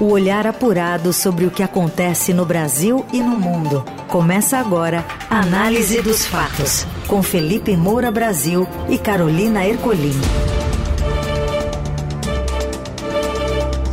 O olhar apurado sobre o que acontece no Brasil e no mundo. Começa agora a Análise dos Fatos, com Felipe Moura Brasil e Carolina Ercolim.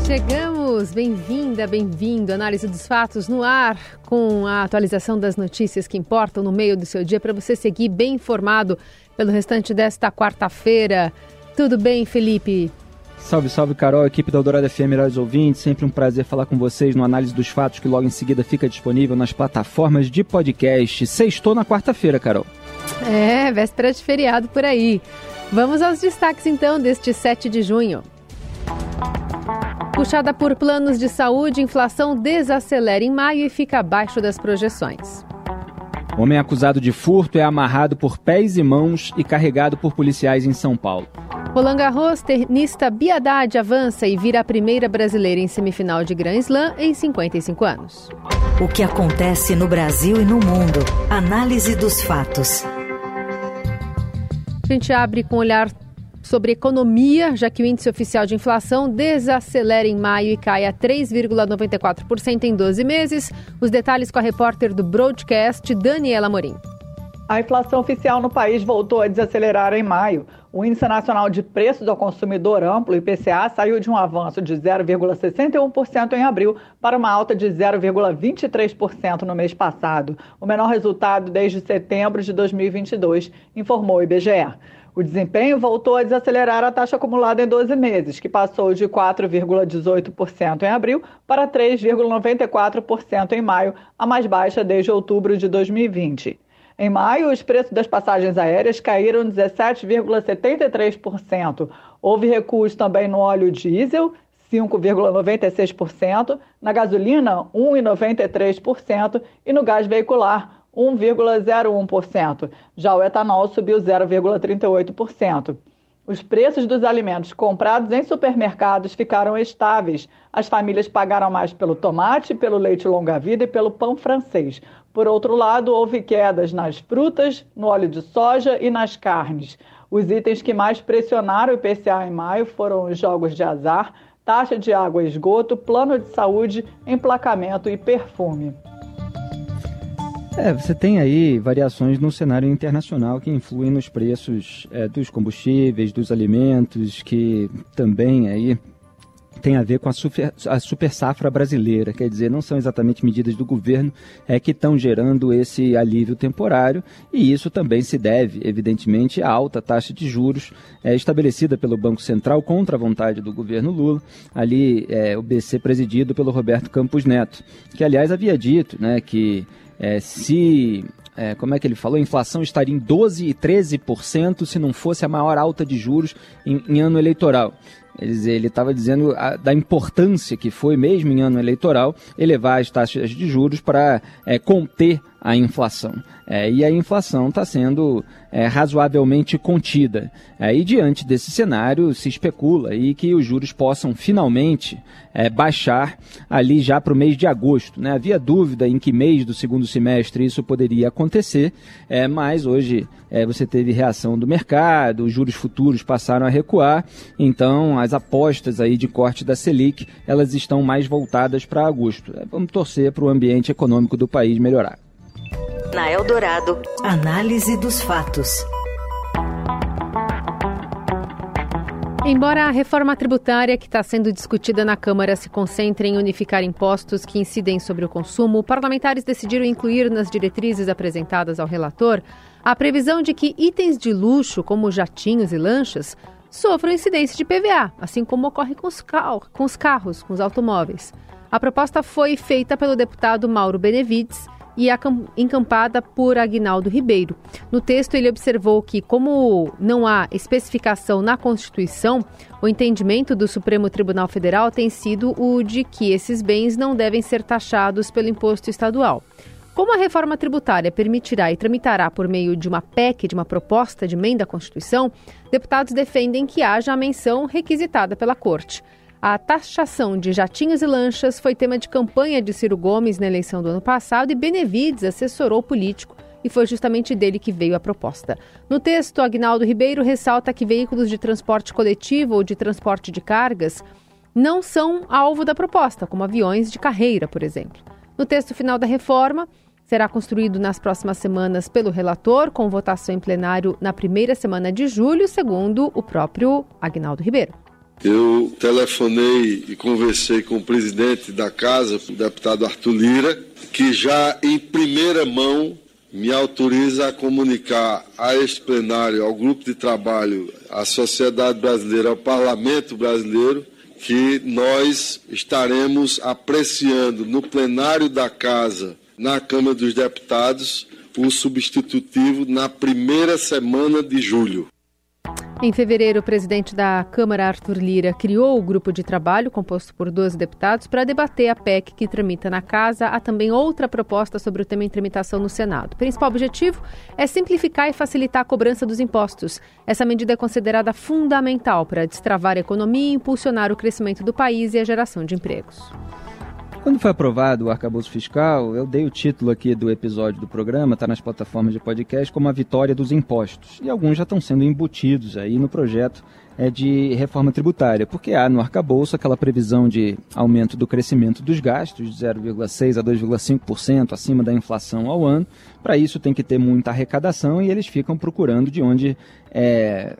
Chegamos, bem-vinda, bem-vindo. Análise dos fatos no ar, com a atualização das notícias que importam no meio do seu dia, para você seguir bem informado pelo restante desta quarta-feira. Tudo bem, Felipe? Salve, salve, Carol, equipe da Eldorado FM, melhores ouvintes. Sempre um prazer falar com vocês no Análise dos Fatos, que logo em seguida fica disponível nas plataformas de podcast. Sextou na quarta-feira, Carol. É, véspera de feriado por aí. Vamos aos destaques então deste 7 de junho. Puxada por planos de saúde, inflação desacelera em maio e fica abaixo das projeções. Homem acusado de furto é amarrado por pés e mãos e carregado por policiais em São Paulo. Roland Garros, tenista Biadade avança e vira a primeira brasileira em semifinal de Grand Slam em 55 anos. O que acontece no Brasil e no mundo. Análise dos fatos. A gente abre com um olhar sobre economia, já que o índice oficial de inflação desacelera em maio e cai a 3,94% em 12 meses. Os detalhes com a repórter do Broadcast, Daniela Morim. A inflação oficial no país voltou a desacelerar em maio. O Índice Nacional de Preços ao Consumidor Amplo, IPCA, saiu de um avanço de 0,61% em abril para uma alta de 0,23% no mês passado, o menor resultado desde setembro de 2022, informou o IBGE. O desempenho voltou a desacelerar a taxa acumulada em 12 meses, que passou de 4,18% em abril para 3,94% em maio, a mais baixa desde outubro de 2020. Em maio, os preços das passagens aéreas caíram 17,73%. Houve recuos também no óleo diesel, 5,96%, na gasolina, 1,93% e no gás veicular, 1,01%. Já o etanol subiu 0,38%. Os preços dos alimentos comprados em supermercados ficaram estáveis. As famílias pagaram mais pelo tomate, pelo leite longa-vida e pelo pão francês. Por outro lado, houve quedas nas frutas, no óleo de soja e nas carnes. Os itens que mais pressionaram o IPCA em maio foram os jogos de azar, taxa de água e esgoto, plano de saúde, emplacamento e perfume. É, você tem aí variações no cenário internacional que influem nos preços é, dos combustíveis, dos alimentos, que também aí tem a ver com a super, a super safra brasileira, quer dizer, não são exatamente medidas do governo é, que estão gerando esse alívio temporário e isso também se deve, evidentemente, à alta taxa de juros é, estabelecida pelo Banco Central contra a vontade do governo Lula, ali é, o BC presidido pelo Roberto Campos Neto, que aliás havia dito né, que é, se é, como é que ele falou? A inflação estaria em 12% e 13% se não fosse a maior alta de juros em, em ano eleitoral. Ele estava dizendo a, da importância que foi, mesmo em ano eleitoral, elevar as taxas de juros para é, conter a inflação. É, e a inflação está sendo é, razoavelmente contida. É, e diante desse cenário, se especula aí que os juros possam finalmente é, baixar ali já para o mês de agosto. Né? Havia dúvida em que mês do segundo semestre isso poderia acontecer, é, mas hoje é, você teve reação do mercado, os juros futuros passaram a recuar, então as apostas aí de corte da Selic elas estão mais voltadas para agosto. vamos torcer para o ambiente econômico do país melhorar. Na Eldorado, análise dos fatos. Embora a reforma tributária que está sendo discutida na Câmara se concentre em unificar impostos que incidem sobre o consumo, parlamentares decidiram incluir nas diretrizes apresentadas ao relator a previsão de que itens de luxo, como jatinhos e lanchas, sofram incidência de PVA, assim como ocorre com os, com os carros, com os automóveis. A proposta foi feita pelo deputado Mauro Benevides e encampada por Agnaldo Ribeiro. No texto, ele observou que, como não há especificação na Constituição, o entendimento do Supremo Tribunal Federal tem sido o de que esses bens não devem ser taxados pelo imposto estadual. Como a reforma tributária permitirá e tramitará por meio de uma PEC, de uma proposta de emenda à Constituição, deputados defendem que haja a menção requisitada pela Corte. A taxação de jatinhos e lanchas foi tema de campanha de Ciro Gomes na eleição do ano passado e Benevides assessorou o político e foi justamente dele que veio a proposta. No texto, Agnaldo Ribeiro ressalta que veículos de transporte coletivo ou de transporte de cargas não são alvo da proposta, como aviões de carreira, por exemplo. No texto final da reforma, será construído nas próximas semanas pelo relator, com votação em plenário na primeira semana de julho, segundo o próprio Agnaldo Ribeiro. Eu telefonei e conversei com o presidente da casa, o deputado Arthur Lira, que já em primeira mão me autoriza a comunicar a este plenário, ao grupo de trabalho, à sociedade brasileira, ao parlamento brasileiro, que nós estaremos apreciando no plenário da casa, na Câmara dos Deputados, o substitutivo na primeira semana de julho. Em fevereiro, o presidente da Câmara, Arthur Lira, criou o grupo de trabalho, composto por 12 deputados, para debater a PEC que tramita na casa. Há também outra proposta sobre o tema em tramitação no Senado. O principal objetivo é simplificar e facilitar a cobrança dos impostos. Essa medida é considerada fundamental para destravar a economia impulsionar o crescimento do país e a geração de empregos. Quando foi aprovado o arcabouço fiscal, eu dei o título aqui do episódio do programa, está nas plataformas de podcast, como a vitória dos impostos. E alguns já estão sendo embutidos aí no projeto é, de reforma tributária, porque há no arcabouço aquela previsão de aumento do crescimento dos gastos de 0,6% a 2,5% acima da inflação ao ano. Para isso tem que ter muita arrecadação e eles ficam procurando de onde é,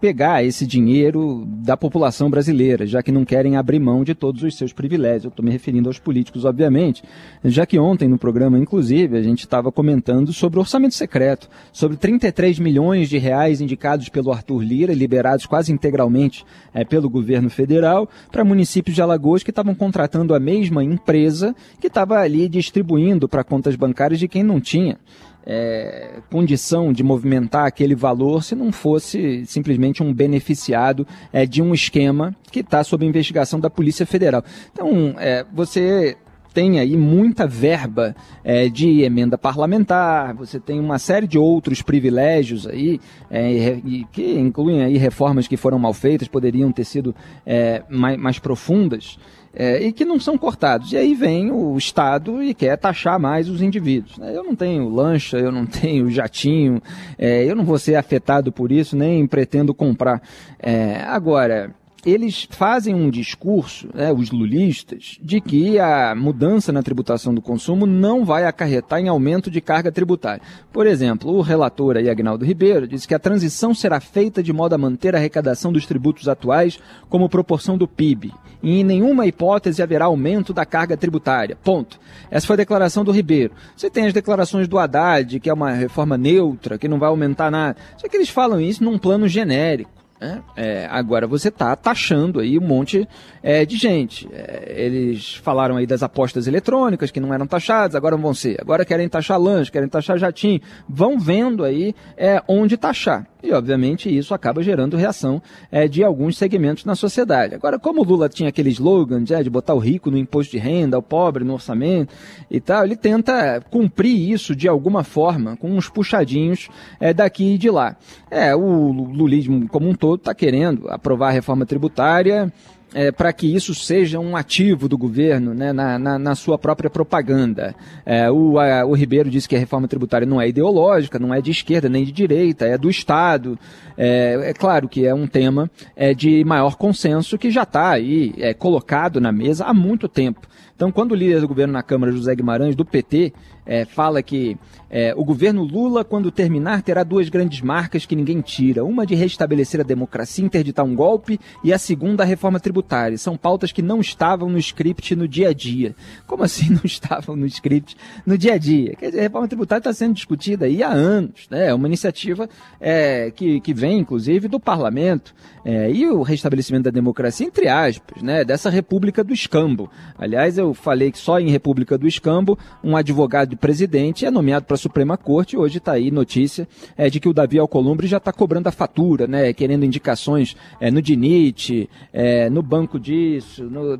pegar esse dinheiro da população brasileira, já que não querem abrir mão de todos os seus privilégios. Eu estou me referindo aos políticos, obviamente, já que ontem no programa, inclusive, a gente estava comentando sobre o orçamento secreto, sobre 33 milhões de reais indicados pelo Arthur Lira, liberados quase integralmente é, pelo governo federal, para municípios de Alagoas que estavam contratando a mesma empresa que estava ali distribuindo para contas bancárias de quem não tinha é, condição de movimentar aquele valor se não fosse simplesmente um beneficiado é, de um esquema que está sob investigação da Polícia Federal. Então, é, você tem aí muita verba é, de emenda parlamentar, você tem uma série de outros privilégios aí, é, que incluem aí reformas que foram mal feitas, poderiam ter sido é, mais, mais profundas é, e que não são cortados. E aí vem o Estado e quer taxar mais os indivíduos. Né? Eu não tenho lancha, eu não tenho jatinho, é, eu não vou ser afetado por isso, nem pretendo comprar. É, agora, eles fazem um discurso, né, os lulistas, de que a mudança na tributação do consumo não vai acarretar em aumento de carga tributária. Por exemplo, o relator aí, Agnaldo Ribeiro, disse que a transição será feita de modo a manter a arrecadação dos tributos atuais como proporção do PIB. E em nenhuma hipótese haverá aumento da carga tributária. Ponto. Essa foi a declaração do Ribeiro. Você tem as declarações do Haddad, que é uma reforma neutra, que não vai aumentar nada. Só que eles falam isso num plano genérico. Né? É, agora você está taxando aí um monte é, de gente. É, eles falaram aí das apostas eletrônicas que não eram taxadas, agora vão ser. Agora querem taxar lanche, querem taxar jatinho. Vão vendo aí é, onde taxar. E, obviamente, isso acaba gerando reação é, de alguns segmentos na sociedade. Agora, como o Lula tinha aquele slogan é, de botar o rico no imposto de renda, o pobre no orçamento e tal, ele tenta cumprir isso de alguma forma, com uns puxadinhos é, daqui e de lá. É, o lulismo como um todo está querendo aprovar a reforma tributária é, para que isso seja um ativo do governo né, na, na, na sua própria propaganda. É, o, a, o Ribeiro disse que a reforma tributária não é ideológica, não é de esquerda nem de direita, é do Estado. É, é claro que é um tema é, de maior consenso que já está aí é, colocado na mesa há muito tempo. Então, quando o líder do governo na Câmara, José Guimarães, do PT, é, fala que é, o governo Lula, quando terminar, terá duas grandes marcas que ninguém tira. Uma de restabelecer a democracia, interditar um golpe, e a segunda, a reforma tributária. São pautas que não estavam no script no dia a dia. Como assim não estavam no script no dia a dia? Quer dizer, a reforma tributária está sendo discutida aí há anos. Né? É uma iniciativa é, que, que vem, inclusive, do parlamento. É, e o restabelecimento da democracia, entre aspas, né? dessa república do escambo. Aliás, eu falei que só em república do escambo, um advogado de presidente é nomeado para a Suprema Corte. Hoje está aí notícia é, de que o Davi Alcolumbre já está cobrando a fatura, né, querendo indicações é, no DINIT, é, no banco disso, no,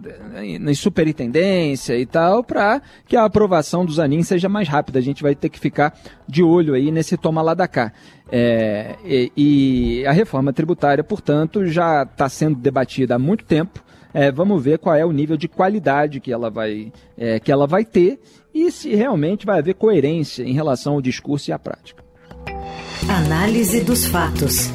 na superintendência e tal, para que a aprovação dos ANIM seja mais rápida. A gente vai ter que ficar de olho aí nesse toma lá da cá. É, e, e, a reforma tributária, portanto, já está sendo debatida há muito tempo. É, vamos ver qual é o nível de qualidade que ela vai, é, que ela vai ter e se realmente vai haver coerência em relação ao discurso e à prática. Análise dos fatos.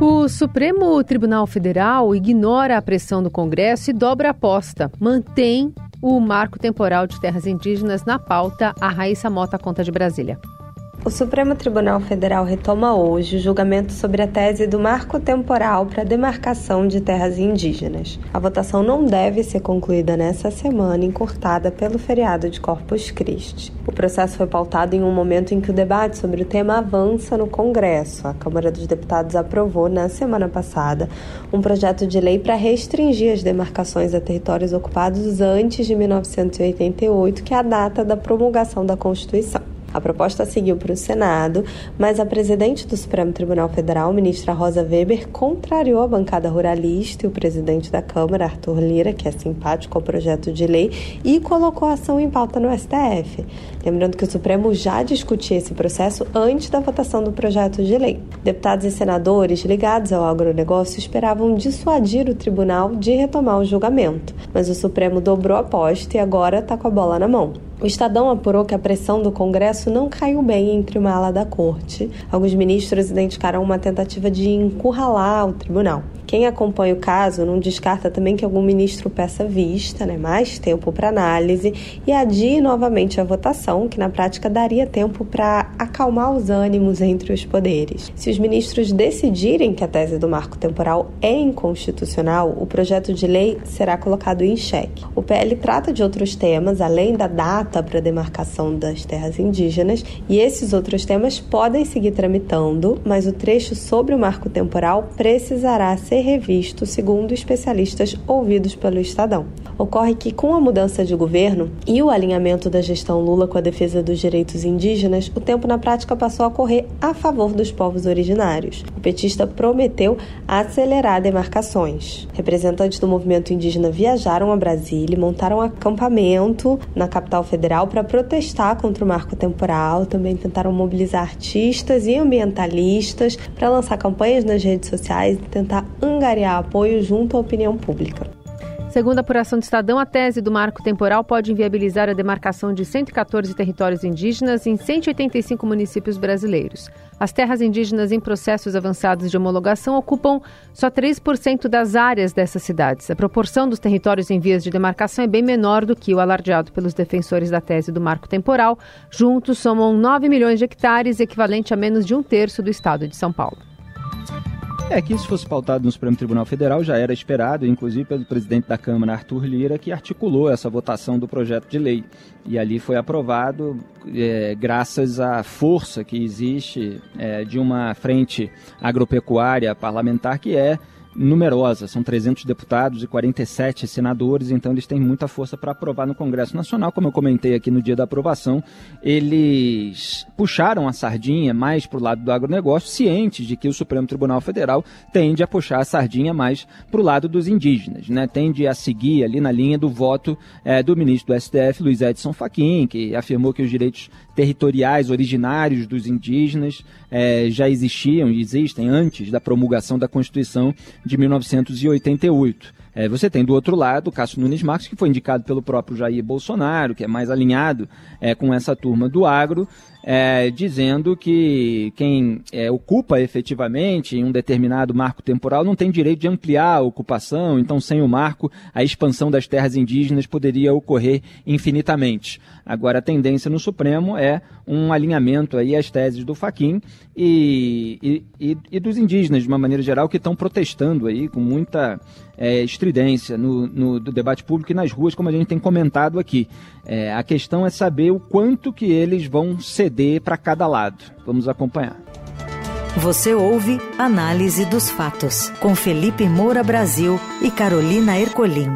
O Supremo Tribunal Federal ignora a pressão do Congresso e dobra a aposta. Mantém o marco temporal de terras indígenas na pauta. A Raíssa Mota conta de Brasília. O Supremo Tribunal Federal retoma hoje o julgamento sobre a tese do marco temporal para a demarcação de terras indígenas. A votação não deve ser concluída nessa semana, encurtada pelo feriado de Corpus Christi. O processo foi pautado em um momento em que o debate sobre o tema avança no Congresso. A Câmara dos Deputados aprovou, na semana passada, um projeto de lei para restringir as demarcações a territórios ocupados antes de 1988, que é a data da promulgação da Constituição. A proposta seguiu para o Senado, mas a presidente do Supremo Tribunal Federal, ministra Rosa Weber, contrariou a bancada ruralista e o presidente da Câmara, Arthur Lira, que é simpático ao projeto de lei, e colocou a ação em pauta no STF. Lembrando que o Supremo já discutia esse processo antes da votação do projeto de lei. Deputados e senadores ligados ao agronegócio esperavam dissuadir o tribunal de retomar o julgamento, mas o Supremo dobrou a aposta e agora está com a bola na mão. O Estadão apurou que a pressão do Congresso não caiu bem entre uma ala da corte. Alguns ministros identificaram uma tentativa de encurralar o tribunal. Quem acompanha o caso não descarta também que algum ministro peça vista, né, mais tempo para análise e adie novamente a votação, que na prática daria tempo para acalmar os ânimos entre os poderes. Se os ministros decidirem que a tese do marco temporal é inconstitucional, o projeto de lei será colocado em xeque. O PL trata de outros temas, além da data para demarcação das terras indígenas, e esses outros temas podem seguir tramitando, mas o trecho sobre o marco temporal precisará ser ser revisto, segundo especialistas ouvidos pelo Estadão. Ocorre que, com a mudança de governo e o alinhamento da gestão Lula com a defesa dos direitos indígenas, o tempo na prática passou a correr a favor dos povos originários. O petista prometeu acelerar demarcações. Representantes do movimento indígena viajaram a Brasília e montaram acampamento na capital federal para protestar contra o marco temporal. Também tentaram mobilizar artistas e ambientalistas para lançar campanhas nas redes sociais e tentar angariar apoio junto à opinião pública. Segundo a apuração do Estadão, a tese do marco temporal pode inviabilizar a demarcação de 114 territórios indígenas em 185 municípios brasileiros. As terras indígenas em processos avançados de homologação ocupam só 3% das áreas dessas cidades. A proporção dos territórios em vias de demarcação é bem menor do que o alardeado pelos defensores da tese do marco temporal. Juntos somam 9 milhões de hectares, equivalente a menos de um terço do estado de São Paulo. É que isso fosse pautado no Supremo Tribunal Federal já era esperado, inclusive pelo presidente da Câmara, Arthur Lira, que articulou essa votação do projeto de lei. E ali foi aprovado é, graças à força que existe é, de uma frente agropecuária parlamentar que é numerosa, são 300 deputados e 47 senadores, então eles têm muita força para aprovar no Congresso Nacional. Como eu comentei aqui no dia da aprovação, eles puxaram a sardinha mais para o lado do agronegócio, cientes de que o Supremo Tribunal Federal tende a puxar a sardinha mais para o lado dos indígenas, né? tende a seguir ali na linha do voto é, do ministro do STF, Luiz Edson Fachin, que afirmou que os direitos territoriais originários dos indígenas é, já existiam e existem antes da promulgação da Constituição de 1988. É, você tem do outro lado o Cássio Nunes Marques, que foi indicado pelo próprio Jair Bolsonaro, que é mais alinhado é, com essa turma do agro, é, dizendo que quem é, ocupa efetivamente em um determinado marco temporal não tem direito de ampliar a ocupação, então sem o marco a expansão das terras indígenas poderia ocorrer infinitamente. Agora a tendência no Supremo é um alinhamento aí às teses do Faquin e, e, e, dos indígenas de uma maneira geral que estão protestando aí com muita é, estridência no, no do debate público e nas ruas, como a gente tem comentado aqui. É, a questão é saber o quanto que eles vão ceder para cada lado. Vamos acompanhar. Você ouve Análise dos Fatos, com Felipe Moura Brasil e Carolina Ercolim.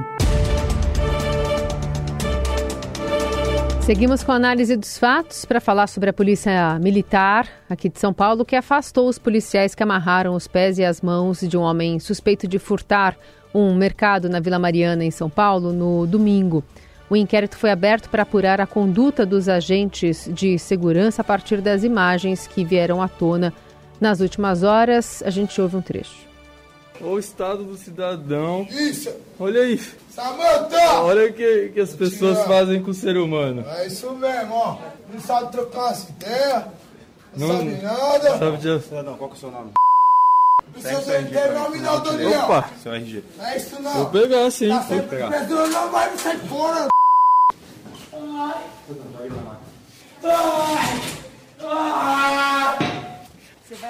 Seguimos com a análise dos fatos para falar sobre a polícia militar aqui de São Paulo que afastou os policiais que amarraram os pés e as mãos de um homem suspeito de furtar um mercado na Vila Mariana, em São Paulo, no domingo. O inquérito foi aberto para apurar a conduta dos agentes de segurança a partir das imagens que vieram à tona nas últimas horas. A gente ouve um trecho. O estado do cidadão. Isso! Olha aí. Samanta! Olha o que, que as pessoas fazem com o ser humano. É isso mesmo, ó. Não sabe trocar as ideias, não, não sabe nada. Sabe de... Cidadão, qual que é o seu nome? Seu RG não me dá o Daniel. Opa! Seu RG. Não é isso não. Vou pegar sim. Tá Vou pegar. pensando, não vai me sair fora.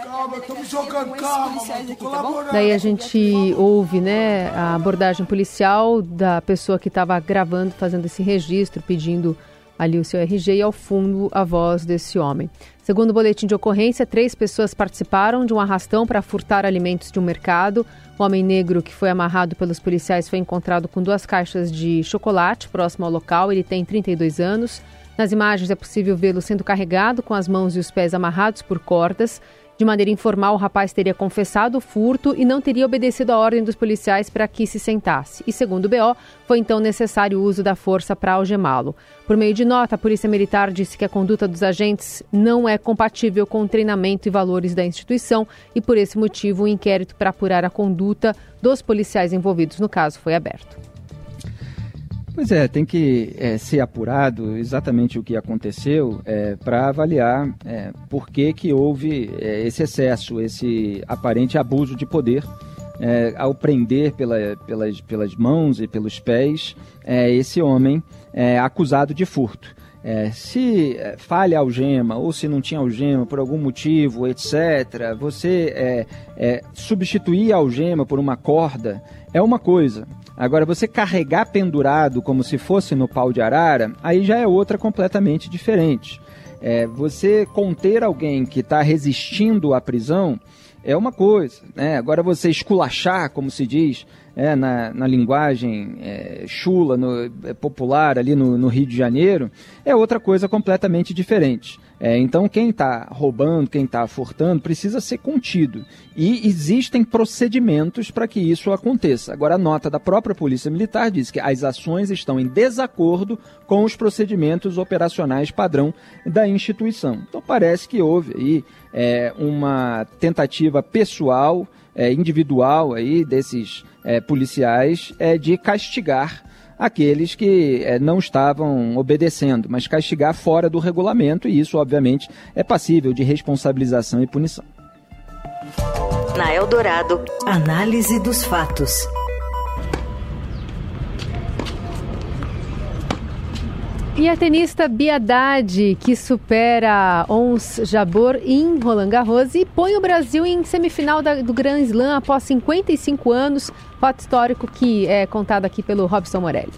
Calma, eu tô me jogando, calma, mano, colaborando. Daí a gente ouve né, a abordagem policial da pessoa que estava gravando, fazendo esse registro, pedindo ali o seu RG e ao fundo a voz desse homem. Segundo o boletim de ocorrência, três pessoas participaram de um arrastão para furtar alimentos de um mercado. O homem negro que foi amarrado pelos policiais foi encontrado com duas caixas de chocolate próximo ao local. Ele tem 32 anos. Nas imagens é possível vê-lo sendo carregado com as mãos e os pés amarrados por cordas. De maneira informal, o rapaz teria confessado o furto e não teria obedecido a ordem dos policiais para que se sentasse. E, segundo o BO, foi então necessário o uso da força para algemá-lo. Por meio de nota, a Polícia Militar disse que a conduta dos agentes não é compatível com o treinamento e valores da instituição e, por esse motivo, o inquérito para apurar a conduta dos policiais envolvidos no caso foi aberto. Pois é, tem que é, ser apurado exatamente o que aconteceu é, para avaliar é, por que, que houve é, esse excesso, esse aparente abuso de poder é, ao prender pela, pelas, pelas mãos e pelos pés é, esse homem acusado de furto. se falha a algema ou se não tinha algema por algum motivo, etc., você substituir a algema por uma corda é uma coisa. Agora, você carregar pendurado como se fosse no pau de arara, aí já é outra completamente diferente. É, você conter alguém que está resistindo à prisão é uma coisa. Né? Agora, você esculachar, como se diz é, na, na linguagem é, chula, no, é, popular ali no, no Rio de Janeiro, é outra coisa completamente diferente. É, então, quem está roubando, quem está furtando, precisa ser contido. E existem procedimentos para que isso aconteça. Agora, a nota da própria Polícia Militar diz que as ações estão em desacordo com os procedimentos operacionais padrão da instituição. Então, parece que houve aí é, uma tentativa pessoal, é, individual aí desses é, policiais é, de castigar aqueles que é, não estavam obedecendo, mas castigar fora do regulamento, e isso, obviamente, é passível de responsabilização e punição. Na Eldorado, análise dos fatos. E a tenista Biadade, que supera Ons Jabor em Roland Garros e põe o Brasil em semifinal da, do Grand Slam após 55 anos. Fato histórico que é contado aqui pelo Robson Morelli.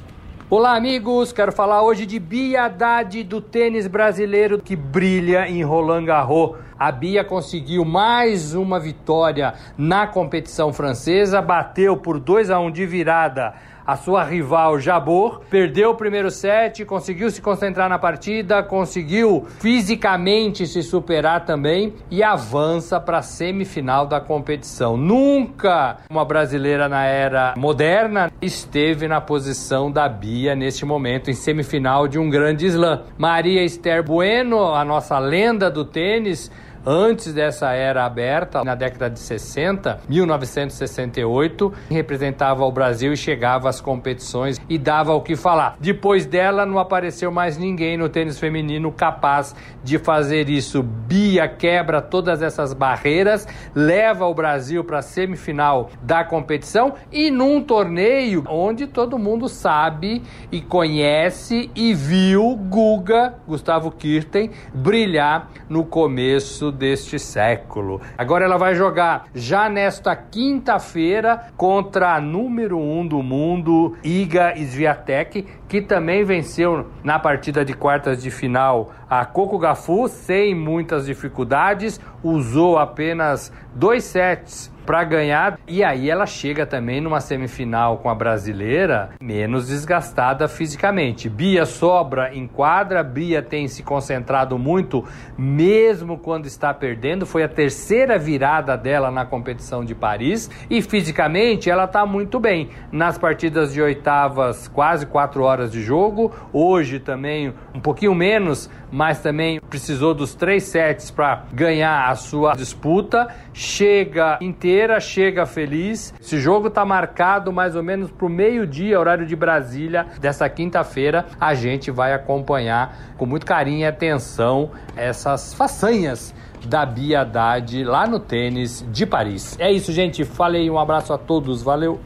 Olá, amigos! Quero falar hoje de Biadade do tênis brasileiro que brilha em Roland Garros. A Bia conseguiu mais uma vitória na competição francesa, bateu por 2 a 1 de virada a sua rival Jabor, perdeu o primeiro set, conseguiu se concentrar na partida, conseguiu fisicamente se superar também e avança para a semifinal da competição. Nunca uma brasileira na era moderna esteve na posição da Bia neste momento em semifinal de um grande slam. Maria Esther Bueno, a nossa lenda do tênis, antes dessa era aberta, na década de 60, 1968, representava o Brasil e chegava às competições e dava o que falar. Depois dela, não apareceu mais ninguém no tênis feminino capaz de fazer isso. Bia quebra todas essas barreiras, leva o Brasil para a semifinal da competição e num torneio onde todo mundo sabe e conhece e viu Guga, Gustavo Kirten, brilhar no começo deste século. Agora ela vai jogar já nesta quinta-feira contra a número um do mundo, Iga Swiatek, que também venceu na partida de quartas de final a Coco Gafu sem muitas dificuldades, usou apenas dois sets para ganhar. E aí ela chega também numa semifinal com a brasileira menos desgastada fisicamente. Bia sobra em quadra, Bia tem se concentrado muito, mesmo quando está perdendo. Foi a terceira virada dela na competição de Paris e fisicamente ela está muito bem. Nas partidas de oitavas, quase quatro horas de jogo. Hoje também um pouquinho menos, mas também precisou dos três sets para ganhar a sua disputa. Chega inteira, chega feliz. Esse jogo está marcado mais ou menos para o meio-dia, horário de Brasília, dessa quinta-feira. A gente vai acompanhar com muito carinho e atenção essas façanhas da Bia Haddad lá no tênis de Paris. É isso, gente. Falei, um abraço a todos. Valeu.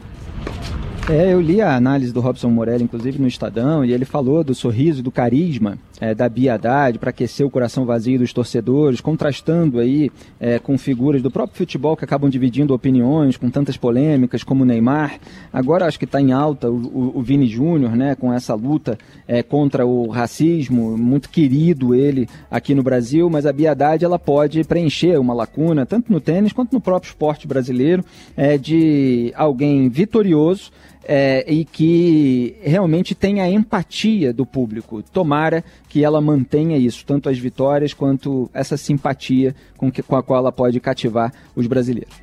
É, eu li a análise do Robson Morelli, inclusive no Estadão, e ele falou do sorriso do carisma é, da Bia Haddad para aquecer o coração vazio dos torcedores, contrastando aí é, com figuras do próprio futebol que acabam dividindo opiniões, com tantas polêmicas como o Neymar. Agora acho que está em alta o, o, o Vini Júnior, né, com essa luta é, contra o racismo, muito querido ele aqui no Brasil, mas a Bia Haddad ela pode preencher uma lacuna, tanto no tênis quanto no próprio esporte brasileiro, é, de alguém vitorioso é, e que realmente tenha a empatia do público. Tomara que ela mantenha isso, tanto as vitórias quanto essa simpatia com, que, com a qual ela pode cativar os brasileiros.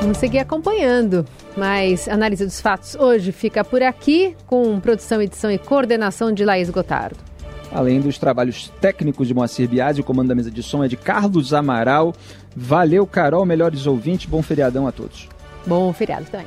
Vamos seguir acompanhando. Mas análise dos fatos hoje fica por aqui, com produção, edição e coordenação de Laís Gotardo. Além dos trabalhos técnicos de Moacir Biasi, o comando da mesa de som é de Carlos Amaral. Valeu, Carol, melhores ouvintes, bom feriadão a todos. Bom feriado também.